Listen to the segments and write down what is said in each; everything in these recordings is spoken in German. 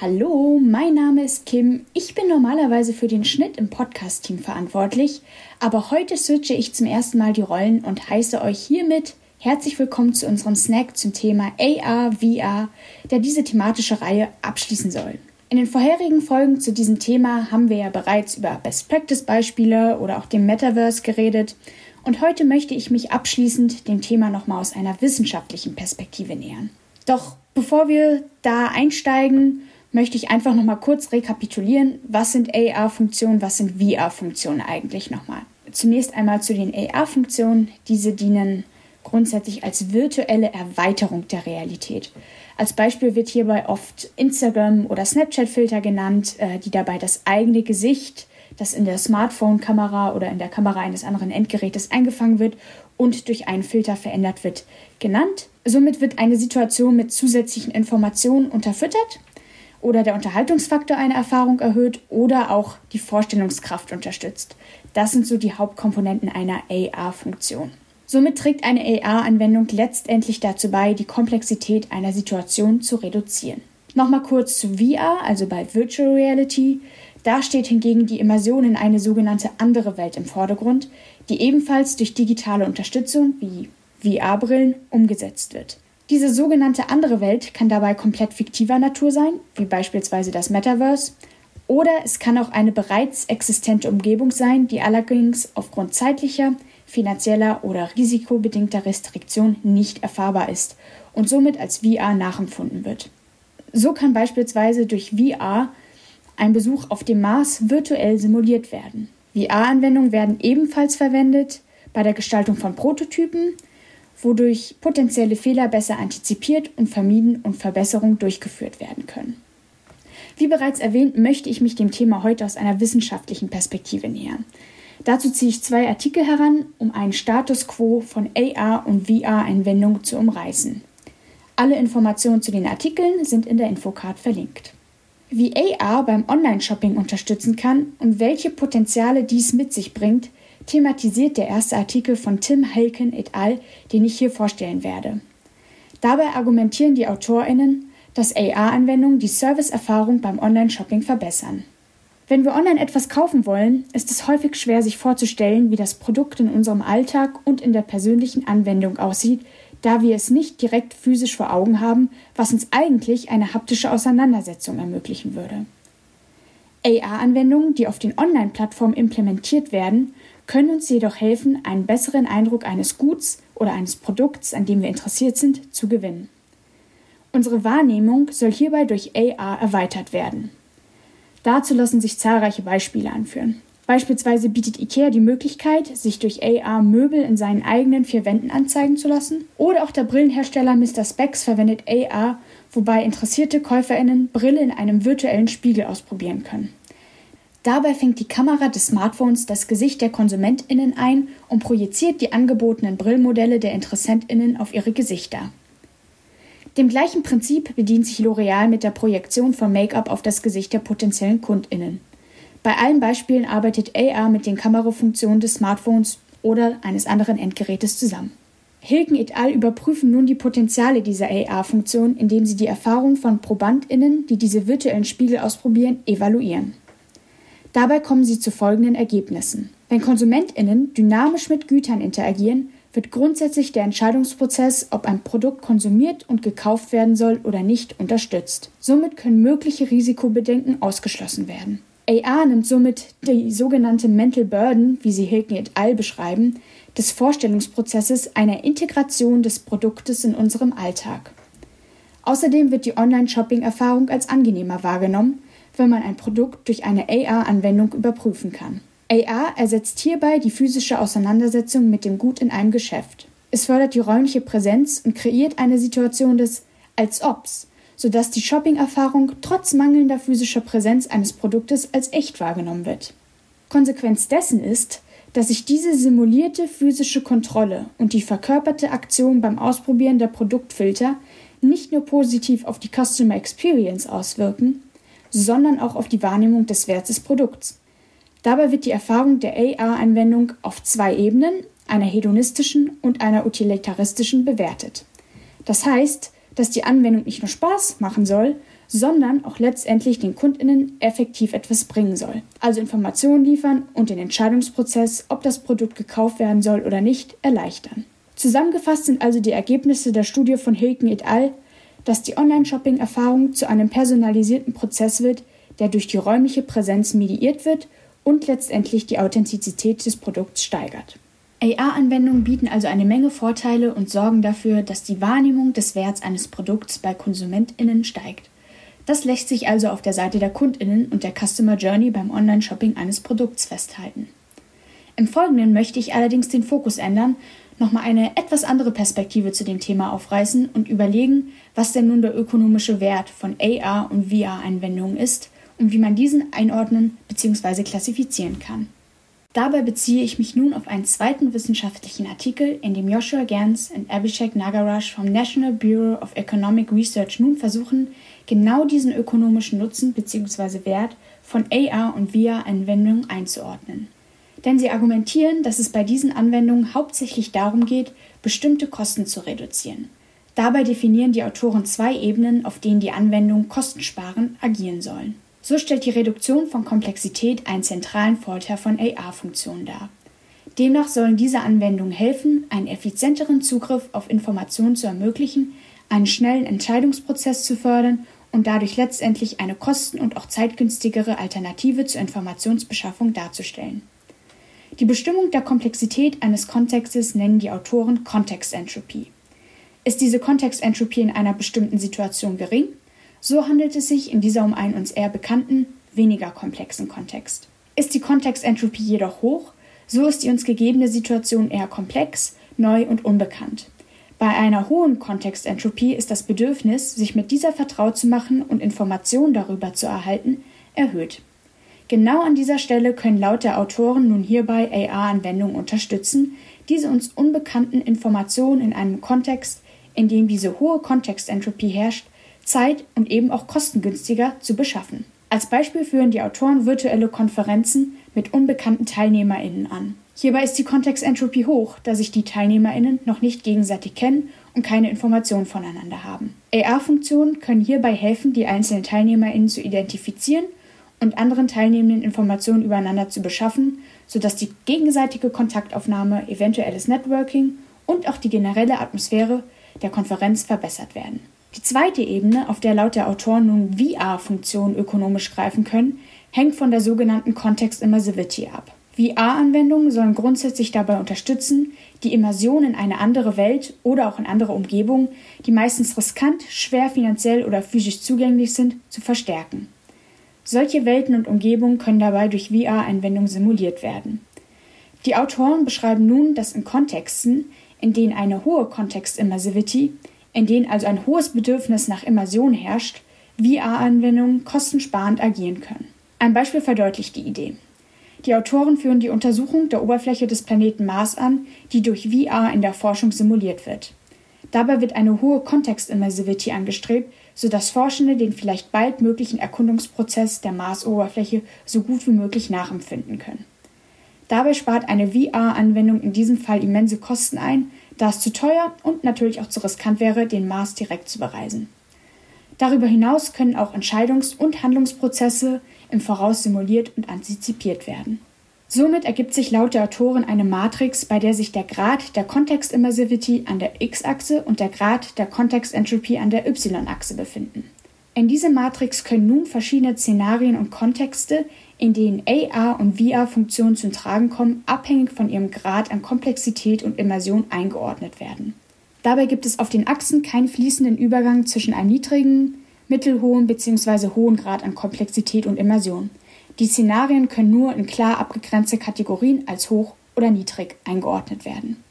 Hallo, mein Name ist Kim. Ich bin normalerweise für den Schnitt im Podcast-Team verantwortlich, aber heute switche ich zum ersten Mal die Rollen und heiße euch hiermit herzlich willkommen zu unserem Snack zum Thema AR, VR, der diese thematische Reihe abschließen soll. In den vorherigen Folgen zu diesem Thema haben wir ja bereits über Best-Practice-Beispiele oder auch dem Metaverse geredet und heute möchte ich mich abschließend dem Thema nochmal aus einer wissenschaftlichen Perspektive nähern. Doch bevor wir da einsteigen, möchte ich einfach noch mal kurz rekapitulieren, was sind AR-Funktionen, was sind VR-Funktionen eigentlich nochmal. Zunächst einmal zu den AR-Funktionen. Diese dienen grundsätzlich als virtuelle Erweiterung der Realität. Als Beispiel wird hierbei oft Instagram- oder Snapchat-Filter genannt, äh, die dabei das eigene Gesicht, das in der Smartphone-Kamera oder in der Kamera eines anderen Endgerätes eingefangen wird und durch einen Filter verändert wird, genannt. Somit wird eine Situation mit zusätzlichen Informationen unterfüttert oder der Unterhaltungsfaktor einer Erfahrung erhöht oder auch die Vorstellungskraft unterstützt. Das sind so die Hauptkomponenten einer AR-Funktion. Somit trägt eine AR-Anwendung letztendlich dazu bei, die Komplexität einer Situation zu reduzieren. Nochmal kurz zu VR, also bei Virtual Reality. Da steht hingegen die Immersion in eine sogenannte andere Welt im Vordergrund, die ebenfalls durch digitale Unterstützung wie VR-Brillen umgesetzt wird. Diese sogenannte andere Welt kann dabei komplett fiktiver Natur sein, wie beispielsweise das Metaverse, oder es kann auch eine bereits existente Umgebung sein, die allerdings aufgrund zeitlicher, finanzieller oder risikobedingter Restriktion nicht erfahrbar ist und somit als VR nachempfunden wird. So kann beispielsweise durch VR ein Besuch auf dem Mars virtuell simuliert werden. VR-Anwendungen werden ebenfalls verwendet bei der Gestaltung von Prototypen, wodurch potenzielle Fehler besser antizipiert und vermieden und Verbesserungen durchgeführt werden können. Wie bereits erwähnt, möchte ich mich dem Thema heute aus einer wissenschaftlichen Perspektive nähern. Dazu ziehe ich zwei Artikel heran, um einen Status quo von AR und VR-Anwendungen zu umreißen. Alle Informationen zu den Artikeln sind in der Infocard verlinkt. Wie AR beim Online-Shopping unterstützen kann und welche Potenziale dies mit sich bringt, thematisiert der erste Artikel von Tim Helken et al., den ich hier vorstellen werde. Dabei argumentieren die AutorInnen, dass AR-Anwendungen die Serviceerfahrung beim Online-Shopping verbessern. Wenn wir online etwas kaufen wollen, ist es häufig schwer, sich vorzustellen, wie das Produkt in unserem Alltag und in der persönlichen Anwendung aussieht, da wir es nicht direkt physisch vor Augen haben, was uns eigentlich eine haptische Auseinandersetzung ermöglichen würde. AR-Anwendungen, die auf den Online-Plattformen implementiert werden, können uns jedoch helfen, einen besseren Eindruck eines Guts oder eines Produkts, an dem wir interessiert sind, zu gewinnen. Unsere Wahrnehmung soll hierbei durch AR erweitert werden. Dazu lassen sich zahlreiche Beispiele anführen. Beispielsweise bietet IKEA die Möglichkeit, sich durch AR Möbel in seinen eigenen vier Wänden anzeigen zu lassen. Oder auch der Brillenhersteller Mr. Specs verwendet AR, wobei interessierte KäuferInnen Brille in einem virtuellen Spiegel ausprobieren können. Dabei fängt die Kamera des Smartphones das Gesicht der KonsumentInnen ein und projiziert die angebotenen Brillmodelle der InteressentInnen auf ihre Gesichter. Dem gleichen Prinzip bedient sich L'Oreal mit der Projektion von Make-up auf das Gesicht der potenziellen KundInnen. Bei allen Beispielen arbeitet AR mit den Kamerafunktionen des Smartphones oder eines anderen Endgerätes zusammen. Hilken et al. überprüfen nun die Potenziale dieser AR-Funktion, indem sie die Erfahrung von ProbandInnen, die diese virtuellen Spiegel ausprobieren, evaluieren. Dabei kommen sie zu folgenden Ergebnissen. Wenn KonsumentInnen dynamisch mit Gütern interagieren, wird grundsätzlich der Entscheidungsprozess, ob ein Produkt konsumiert und gekauft werden soll oder nicht, unterstützt. Somit können mögliche Risikobedenken ausgeschlossen werden. AR nimmt somit die sogenannte Mental Burden, wie sie Hilken et al. beschreiben, des Vorstellungsprozesses einer Integration des Produktes in unserem Alltag. Außerdem wird die Online-Shopping-Erfahrung als angenehmer wahrgenommen, wenn man ein Produkt durch eine AR-Anwendung überprüfen kann. AR ersetzt hierbei die physische Auseinandersetzung mit dem Gut in einem Geschäft. Es fördert die räumliche Präsenz und kreiert eine Situation des als obs, sodass die Shopping-Erfahrung trotz mangelnder physischer Präsenz eines Produktes als echt wahrgenommen wird. Konsequenz dessen ist, dass sich diese simulierte physische Kontrolle und die verkörperte Aktion beim Ausprobieren der Produktfilter nicht nur positiv auf die Customer Experience auswirken, sondern auch auf die Wahrnehmung des Werts des Produkts. Dabei wird die Erfahrung der AR-Anwendung auf zwei Ebenen, einer hedonistischen und einer utilitaristischen, bewertet. Das heißt, dass die Anwendung nicht nur Spaß machen soll, sondern auch letztendlich den Kundinnen effektiv etwas bringen soll. Also Informationen liefern und den Entscheidungsprozess, ob das Produkt gekauft werden soll oder nicht, erleichtern. Zusammengefasst sind also die Ergebnisse der Studie von Hilken et al., dass die Online-Shopping-Erfahrung zu einem personalisierten Prozess wird, der durch die räumliche Präsenz mediiert wird und letztendlich die Authentizität des Produkts steigert. AR-Anwendungen bieten also eine Menge Vorteile und sorgen dafür, dass die Wahrnehmung des Werts eines Produkts bei KonsumentInnen steigt. Das lässt sich also auf der Seite der KundInnen und der Customer Journey beim Online-Shopping eines Produkts festhalten. Im Folgenden möchte ich allerdings den Fokus ändern, nochmal eine etwas andere Perspektive zu dem Thema aufreißen und überlegen, was denn nun der ökonomische Wert von AR- und VR-Anwendungen ist und wie man diesen einordnen bzw. klassifizieren kann. Dabei beziehe ich mich nun auf einen zweiten wissenschaftlichen Artikel, in dem Joshua Gans und Abhishek Nagaraj vom National Bureau of Economic Research nun versuchen, genau diesen ökonomischen Nutzen bzw. Wert von AR- und VR-Anwendungen einzuordnen. Denn sie argumentieren, dass es bei diesen Anwendungen hauptsächlich darum geht, bestimmte Kosten zu reduzieren. Dabei definieren die Autoren zwei Ebenen, auf denen die Anwendungen kostensparend agieren sollen. So stellt die Reduktion von Komplexität einen zentralen Vorteil von AR-Funktionen dar. Demnach sollen diese Anwendungen helfen, einen effizienteren Zugriff auf Informationen zu ermöglichen, einen schnellen Entscheidungsprozess zu fördern und dadurch letztendlich eine kosten- und auch zeitgünstigere Alternative zur Informationsbeschaffung darzustellen. Die Bestimmung der Komplexität eines Kontextes nennen die Autoren Kontextentropie. Ist diese Kontextentropie in einer bestimmten Situation gering, so handelt es sich in dieser um einen uns eher bekannten, weniger komplexen Kontext. Ist die Kontextentropie jedoch hoch, so ist die uns gegebene Situation eher komplex, neu und unbekannt. Bei einer hohen Kontextentropie ist das Bedürfnis, sich mit dieser vertraut zu machen und Informationen darüber zu erhalten, erhöht. Genau an dieser Stelle können laut der Autoren nun hierbei AR-Anwendungen unterstützen, diese uns unbekannten Informationen in einem Kontext, in dem diese hohe Kontextentropie herrscht, zeit- und eben auch kostengünstiger zu beschaffen. Als Beispiel führen die Autoren virtuelle Konferenzen mit unbekannten TeilnehmerInnen an. Hierbei ist die Kontextentropie hoch, da sich die TeilnehmerInnen noch nicht gegenseitig kennen und keine Informationen voneinander haben. AR-Funktionen können hierbei helfen, die einzelnen TeilnehmerInnen zu identifizieren und anderen Teilnehmenden Informationen übereinander zu beschaffen, sodass die gegenseitige Kontaktaufnahme, eventuelles Networking und auch die generelle Atmosphäre der Konferenz verbessert werden. Die zweite Ebene, auf der laut der Autoren nun VR-Funktionen ökonomisch greifen können, hängt von der sogenannten Context Immersivity ab. VR-Anwendungen sollen grundsätzlich dabei unterstützen, die Immersion in eine andere Welt oder auch in andere Umgebungen, die meistens riskant, schwer finanziell oder physisch zugänglich sind, zu verstärken. Solche Welten und Umgebungen können dabei durch VR-Anwendungen simuliert werden. Die Autoren beschreiben nun, dass in Kontexten, in denen eine hohe Kontext-Immersivity in denen also ein hohes Bedürfnis nach Immersion herrscht, VR-Anwendungen kostensparend agieren können. Ein Beispiel verdeutlicht die Idee. Die Autoren führen die Untersuchung der Oberfläche des Planeten Mars an, die durch VR in der Forschung simuliert wird. Dabei wird eine hohe Kontextimmersivity angestrebt, sodass Forschende den vielleicht bald möglichen Erkundungsprozess der Marsoberfläche so gut wie möglich nachempfinden können. Dabei spart eine VR-Anwendung in diesem Fall immense Kosten ein, da es zu teuer und natürlich auch zu riskant wäre, den Mars direkt zu bereisen. Darüber hinaus können auch Entscheidungs- und Handlungsprozesse im Voraus simuliert und antizipiert werden. Somit ergibt sich laut der Autoren eine Matrix, bei der sich der Grad der Context-Immersivity an der x-Achse und der Grad der Context-Entropy an der y-Achse befinden. In diese Matrix können nun verschiedene Szenarien und Kontexte in denen AR und VR-Funktionen zum Tragen kommen, abhängig von ihrem Grad an Komplexität und Immersion eingeordnet werden. Dabei gibt es auf den Achsen keinen fließenden Übergang zwischen einem niedrigen, mittelhohen bzw. hohen Grad an Komplexität und Immersion. Die Szenarien können nur in klar abgegrenzte Kategorien als hoch oder niedrig eingeordnet werden.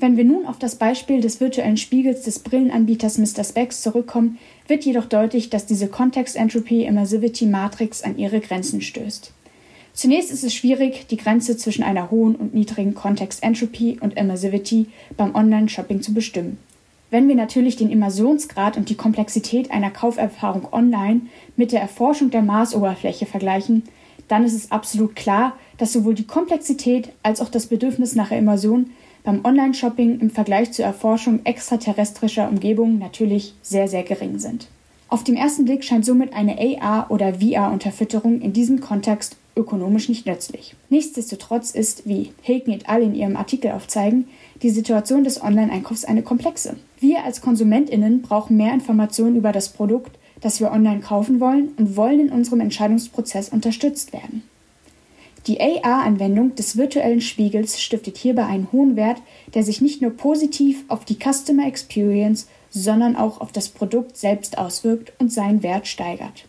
Wenn wir nun auf das Beispiel des virtuellen Spiegels des Brillenanbieters Mr. Specs zurückkommen, wird jedoch deutlich, dass diese Context Entropy Immersivity Matrix an ihre Grenzen stößt. Zunächst ist es schwierig, die Grenze zwischen einer hohen und niedrigen Context Entropy und Immersivity beim Online-Shopping zu bestimmen. Wenn wir natürlich den Immersionsgrad und die Komplexität einer Kauferfahrung online mit der Erforschung der Marsoberfläche vergleichen, dann ist es absolut klar, dass sowohl die Komplexität als auch das Bedürfnis nach Immersion beim Online-Shopping im Vergleich zur Erforschung extraterrestrischer Umgebungen natürlich sehr, sehr gering sind. Auf den ersten Blick scheint somit eine AR- oder VR-Unterfütterung in diesem Kontext ökonomisch nicht nützlich. Nichtsdestotrotz ist, wie Hilken et al. in ihrem Artikel aufzeigen, die Situation des Online-Einkaufs eine komplexe. Wir als KonsumentInnen brauchen mehr Informationen über das Produkt, das wir online kaufen wollen und wollen in unserem Entscheidungsprozess unterstützt werden. Die AR-Anwendung des virtuellen Spiegels stiftet hierbei einen hohen Wert, der sich nicht nur positiv auf die Customer Experience, sondern auch auf das Produkt selbst auswirkt und seinen Wert steigert.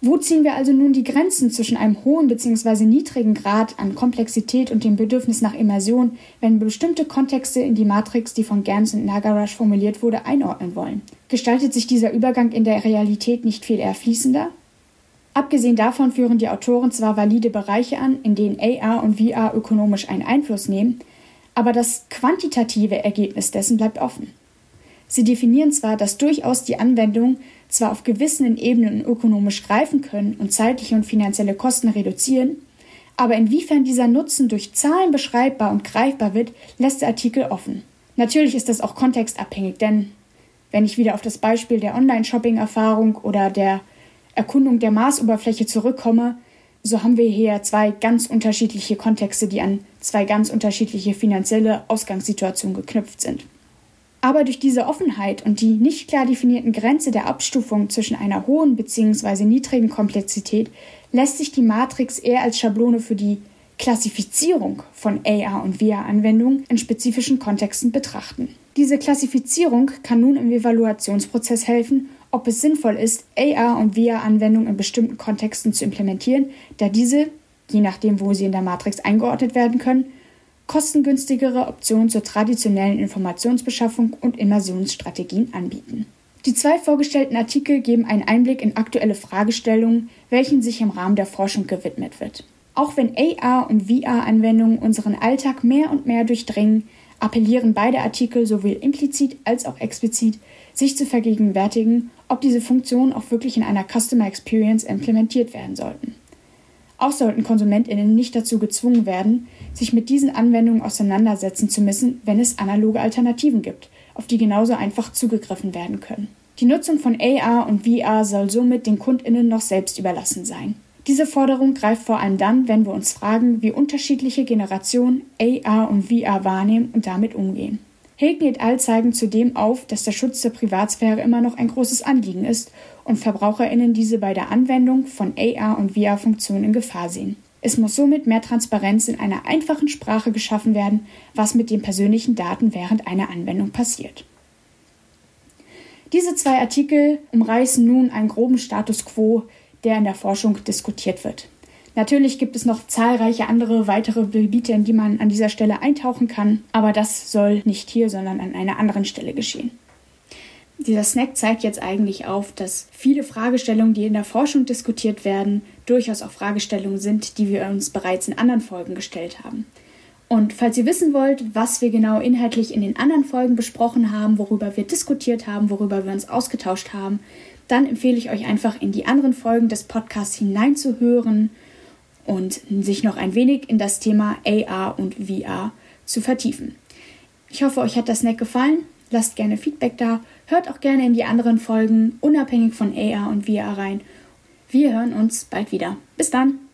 Wo ziehen wir also nun die Grenzen zwischen einem hohen bzw. niedrigen Grad an Komplexität und dem Bedürfnis nach Immersion, wenn bestimmte Kontexte in die Matrix, die von Gans und Nagarash formuliert wurde, einordnen wollen? Gestaltet sich dieser Übergang in der Realität nicht viel eher fließender? Abgesehen davon führen die Autoren zwar valide Bereiche an, in denen AR und VR ökonomisch einen Einfluss nehmen, aber das quantitative Ergebnis dessen bleibt offen. Sie definieren zwar, dass durchaus die Anwendungen zwar auf gewissen Ebenen ökonomisch greifen können und zeitliche und finanzielle Kosten reduzieren, aber inwiefern dieser Nutzen durch Zahlen beschreibbar und greifbar wird, lässt der Artikel offen. Natürlich ist das auch kontextabhängig, denn wenn ich wieder auf das Beispiel der Online-Shopping-Erfahrung oder der Erkundung der Marsoberfläche zurückkomme, so haben wir hier zwei ganz unterschiedliche Kontexte, die an zwei ganz unterschiedliche finanzielle Ausgangssituationen geknüpft sind. Aber durch diese Offenheit und die nicht klar definierten Grenze der Abstufung zwischen einer hohen bzw. niedrigen Komplexität lässt sich die Matrix eher als Schablone für die Klassifizierung von AR- und VR-Anwendungen in spezifischen Kontexten betrachten. Diese Klassifizierung kann nun im Evaluationsprozess helfen, ob es sinnvoll ist, AR- und VR-Anwendungen in bestimmten Kontexten zu implementieren, da diese, je nachdem, wo sie in der Matrix eingeordnet werden können, kostengünstigere Optionen zur traditionellen Informationsbeschaffung und Immersionsstrategien anbieten. Die zwei vorgestellten Artikel geben einen Einblick in aktuelle Fragestellungen, welchen sich im Rahmen der Forschung gewidmet wird. Auch wenn AR- und VR-Anwendungen unseren Alltag mehr und mehr durchdringen, appellieren beide Artikel sowohl implizit als auch explizit, sich zu vergegenwärtigen, ob diese Funktionen auch wirklich in einer Customer Experience implementiert werden sollten. Auch sollten KonsumentInnen nicht dazu gezwungen werden, sich mit diesen Anwendungen auseinandersetzen zu müssen, wenn es analoge Alternativen gibt, auf die genauso einfach zugegriffen werden können. Die Nutzung von AR und VR soll somit den KundInnen noch selbst überlassen sein. Diese Forderung greift vor allem dann, wenn wir uns fragen, wie unterschiedliche Generationen AR und VR wahrnehmen und damit umgehen. Hilken et al. zeigen zudem auf, dass der Schutz der Privatsphäre immer noch ein großes Anliegen ist und VerbraucherInnen diese bei der Anwendung von AR- und VR-Funktionen in Gefahr sehen. Es muss somit mehr Transparenz in einer einfachen Sprache geschaffen werden, was mit den persönlichen Daten während einer Anwendung passiert. Diese zwei Artikel umreißen nun einen groben Status quo, der in der Forschung diskutiert wird. Natürlich gibt es noch zahlreiche andere weitere Gebiete, in die man an dieser Stelle eintauchen kann, aber das soll nicht hier, sondern an einer anderen Stelle geschehen. Dieser Snack zeigt jetzt eigentlich auf, dass viele Fragestellungen, die in der Forschung diskutiert werden, durchaus auch Fragestellungen sind, die wir uns bereits in anderen Folgen gestellt haben. Und falls ihr wissen wollt, was wir genau inhaltlich in den anderen Folgen besprochen haben, worüber wir diskutiert haben, worüber wir uns ausgetauscht haben, dann empfehle ich euch einfach in die anderen Folgen des Podcasts hineinzuhören und sich noch ein wenig in das Thema AR und VR zu vertiefen. Ich hoffe, euch hat das Snack gefallen. Lasst gerne Feedback da. Hört auch gerne in die anderen Folgen unabhängig von AR und VR rein. Wir hören uns bald wieder. Bis dann.